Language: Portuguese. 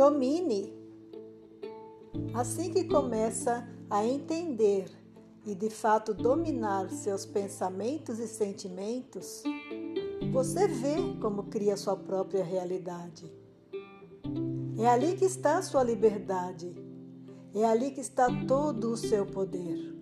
Domine. Assim que começa a entender e de fato dominar seus pensamentos e sentimentos, você vê como cria sua própria realidade. É ali que está a sua liberdade. É ali que está todo o seu poder.